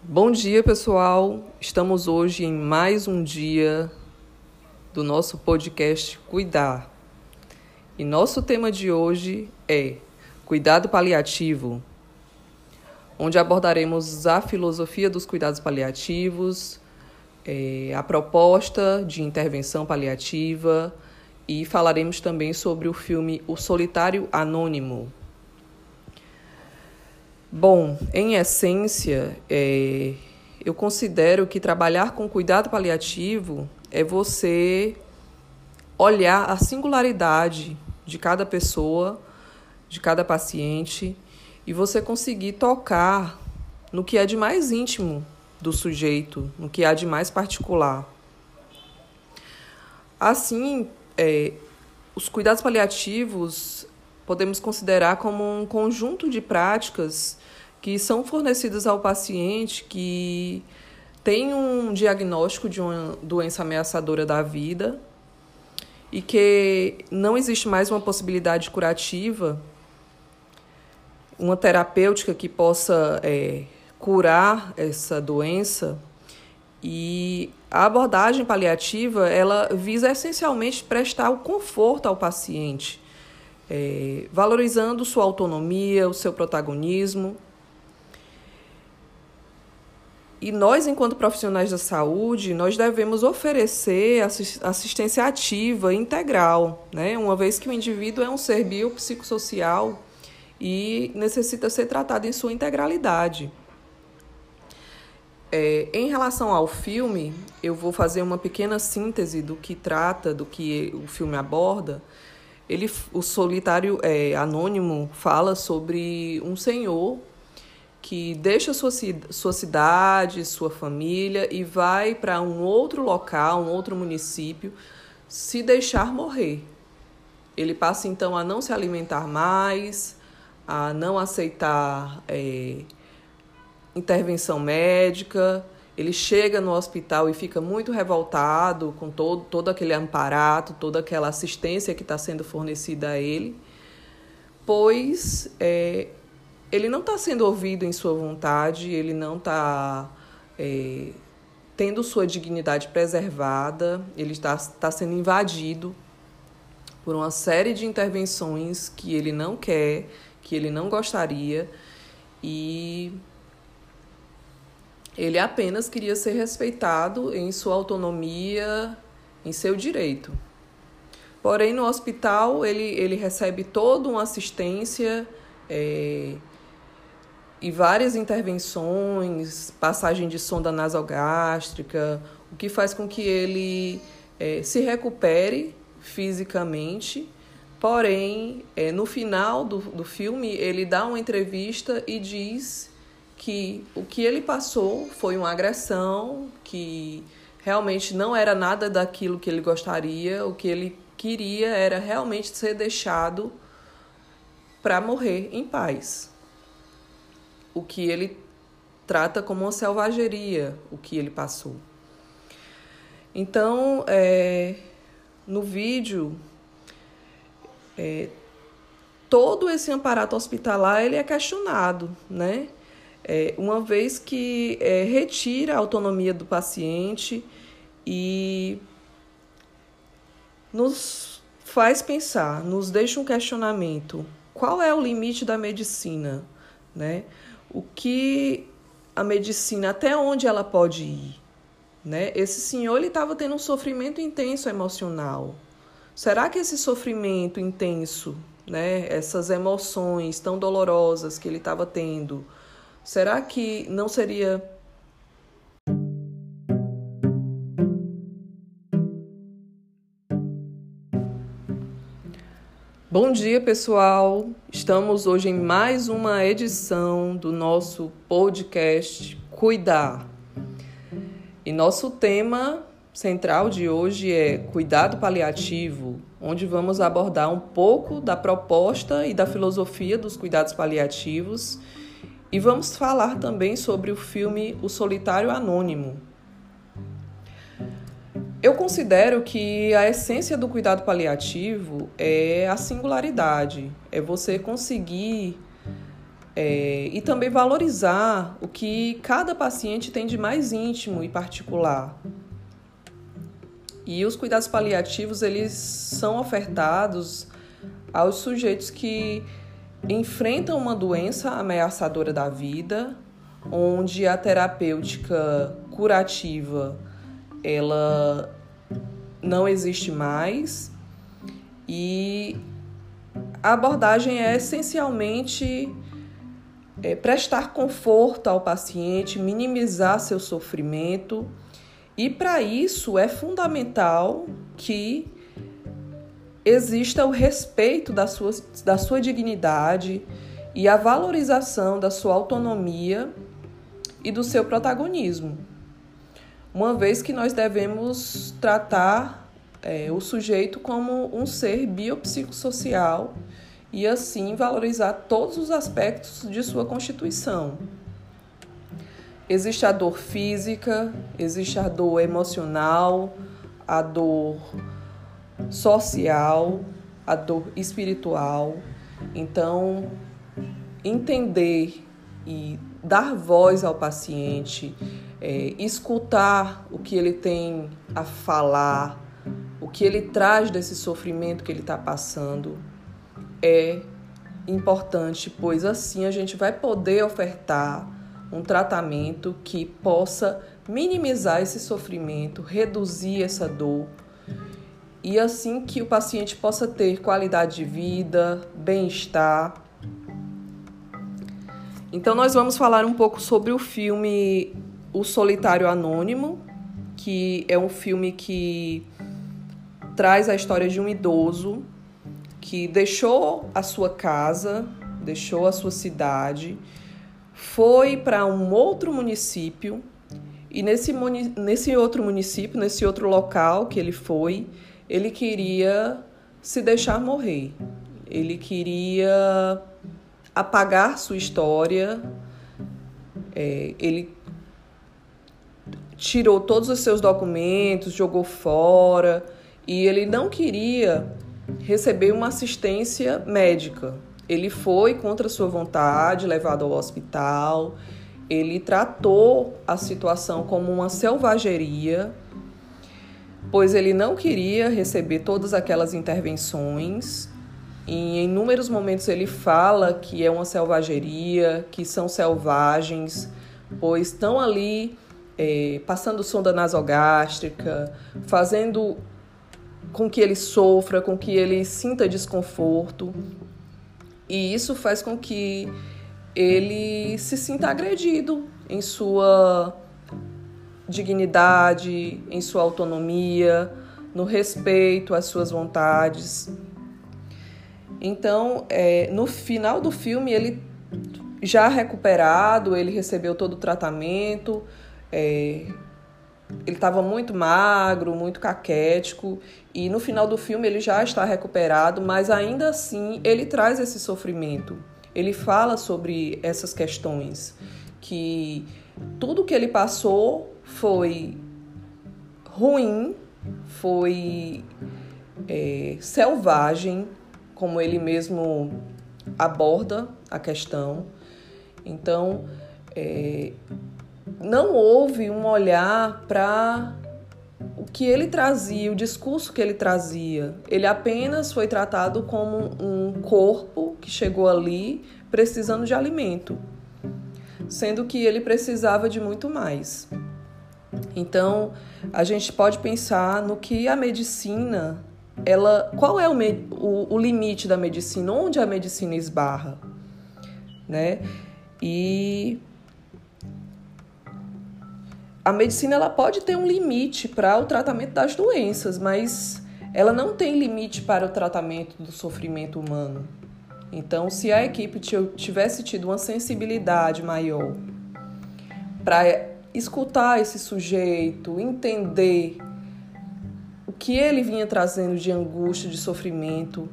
Bom dia, pessoal. Estamos hoje em mais um dia do nosso podcast Cuidar. E nosso tema de hoje é Cuidado Paliativo, onde abordaremos a filosofia dos cuidados paliativos, é, a proposta de intervenção paliativa e falaremos também sobre o filme O Solitário Anônimo, Bom, em essência, é, eu considero que trabalhar com cuidado paliativo é você olhar a singularidade de cada pessoa, de cada paciente, e você conseguir tocar no que é de mais íntimo do sujeito, no que há de mais particular. Assim, é, os cuidados paliativos podemos considerar como um conjunto de práticas que são fornecidas ao paciente que tem um diagnóstico de uma doença ameaçadora da vida e que não existe mais uma possibilidade curativa, uma terapêutica que possa é, curar essa doença. E a abordagem paliativa ela visa essencialmente prestar o conforto ao paciente é, valorizando sua autonomia, o seu protagonismo. E nós, enquanto profissionais da saúde, nós devemos oferecer assistência ativa integral, né? uma vez que o indivíduo é um ser biopsicossocial e necessita ser tratado em sua integralidade. É, em relação ao filme, eu vou fazer uma pequena síntese do que trata, do que o filme aborda, ele, o solitário é, anônimo fala sobre um senhor que deixa sua, sua cidade, sua família e vai para um outro local, um outro município, se deixar morrer. Ele passa então a não se alimentar mais, a não aceitar é, intervenção médica ele chega no hospital e fica muito revoltado com todo, todo aquele amparato, toda aquela assistência que está sendo fornecida a ele, pois é, ele não está sendo ouvido em sua vontade, ele não está é, tendo sua dignidade preservada, ele está, está sendo invadido por uma série de intervenções que ele não quer, que ele não gostaria, e ele apenas queria ser respeitado em sua autonomia, em seu direito. Porém, no hospital, ele, ele recebe toda uma assistência é, e várias intervenções, passagem de sonda nasogástrica, o que faz com que ele é, se recupere fisicamente. Porém, é, no final do, do filme, ele dá uma entrevista e diz que o que ele passou foi uma agressão, que realmente não era nada daquilo que ele gostaria, o que ele queria era realmente ser deixado para morrer em paz. O que ele trata como uma selvageria, o que ele passou. Então, é, no vídeo, é, todo esse aparato hospitalar ele é questionado, né? É, uma vez que é, retira a autonomia do paciente e nos faz pensar, nos deixa um questionamento: qual é o limite da medicina? Né? O que a medicina, até onde ela pode ir? Né? Esse senhor estava tendo um sofrimento intenso emocional. Será que esse sofrimento intenso, né, essas emoções tão dolorosas que ele estava tendo, Será que não seria Bom dia, pessoal. Estamos hoje em mais uma edição do nosso podcast Cuidar. E nosso tema central de hoje é cuidado paliativo, onde vamos abordar um pouco da proposta e da filosofia dos cuidados paliativos e vamos falar também sobre o filme O Solitário Anônimo. Eu considero que a essência do cuidado paliativo é a singularidade, é você conseguir é, e também valorizar o que cada paciente tem de mais íntimo e particular. E os cuidados paliativos eles são ofertados aos sujeitos que enfrentam uma doença ameaçadora da vida, onde a terapêutica curativa ela não existe mais. E a abordagem é essencialmente é, prestar conforto ao paciente, minimizar seu sofrimento. E para isso é fundamental que exista o respeito da sua, da sua dignidade e a valorização da sua autonomia e do seu protagonismo. Uma vez que nós devemos tratar é, o sujeito como um ser biopsicossocial e assim valorizar todos os aspectos de sua constituição. Existe a dor física, existe a dor emocional, a dor social, a dor espiritual. Então, entender e dar voz ao paciente, é, escutar o que ele tem a falar, o que ele traz desse sofrimento que ele está passando, é importante, pois assim a gente vai poder ofertar um tratamento que possa minimizar esse sofrimento, reduzir essa dor e assim que o paciente possa ter qualidade de vida, bem-estar. Então nós vamos falar um pouco sobre o filme O Solitário Anônimo, que é um filme que traz a história de um idoso que deixou a sua casa, deixou a sua cidade foi para um outro município e nesse, nesse outro município, nesse outro local que ele foi, ele queria se deixar morrer. Ele queria apagar sua história. É, ele tirou todos os seus documentos, jogou fora e ele não queria receber uma assistência médica. Ele foi contra sua vontade levado ao hospital. Ele tratou a situação como uma selvageria, pois ele não queria receber todas aquelas intervenções. E em inúmeros momentos ele fala que é uma selvageria, que são selvagens, pois estão ali é, passando sonda nasogástrica, fazendo com que ele sofra, com que ele sinta desconforto. E isso faz com que ele se sinta agredido em sua dignidade, em sua autonomia, no respeito às suas vontades. Então, é, no final do filme, ele já recuperado, ele recebeu todo o tratamento, é, ele estava muito magro, muito caquético, e no final do filme ele já está recuperado, mas ainda assim ele traz esse sofrimento. Ele fala sobre essas questões, que tudo que ele passou foi ruim, foi é, selvagem, como ele mesmo aborda a questão. Então, é, não houve um olhar para o que ele trazia, o discurso que ele trazia. Ele apenas foi tratado como um corpo que chegou ali precisando de alimento, sendo que ele precisava de muito mais. Então, a gente pode pensar no que a medicina, ela, qual é o, o, o limite da medicina, onde a medicina esbarra, né? E a medicina ela pode ter um limite para o tratamento das doenças, mas ela não tem limite para o tratamento do sofrimento humano. Então, se a equipe tivesse tido uma sensibilidade maior para escutar esse sujeito, entender o que ele vinha trazendo de angústia, de sofrimento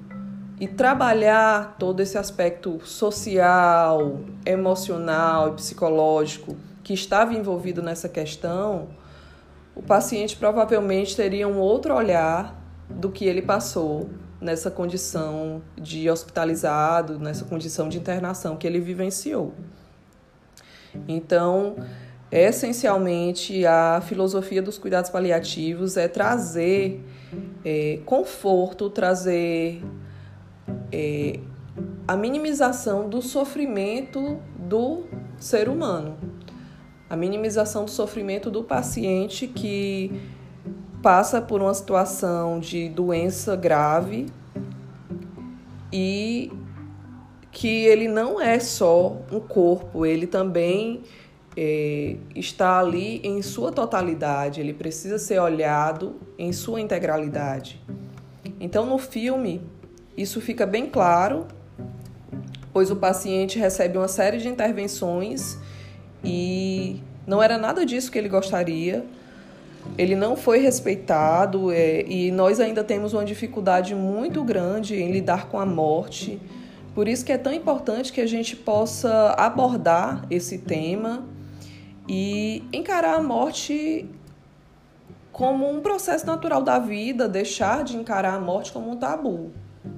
e trabalhar todo esse aspecto social, emocional e psicológico que estava envolvido nessa questão, o paciente provavelmente teria um outro olhar do que ele passou nessa condição de hospitalizado, nessa condição de internação que ele vivenciou. Então, essencialmente, a filosofia dos cuidados paliativos é trazer é, conforto, trazer é, a minimização do sofrimento do ser humano, a minimização do sofrimento do paciente que passa por uma situação de doença grave e que ele não é só um corpo, ele também é, está ali em sua totalidade, ele precisa ser olhado em sua integralidade. Então, no filme, isso fica bem claro, pois o paciente recebe uma série de intervenções e não era nada disso que ele gostaria. Ele não foi respeitado é, e nós ainda temos uma dificuldade muito grande em lidar com a morte. Por isso que é tão importante que a gente possa abordar esse tema e encarar a morte como um processo natural da vida, deixar de encarar a morte como um tabu.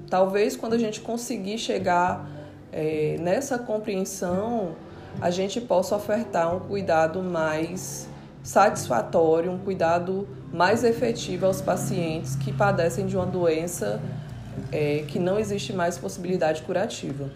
Talvez quando a gente conseguir chegar é, nessa compreensão, a gente possa ofertar um cuidado mais satisfatório, um cuidado mais efetivo aos pacientes que padecem de uma doença é, que não existe mais possibilidade curativa.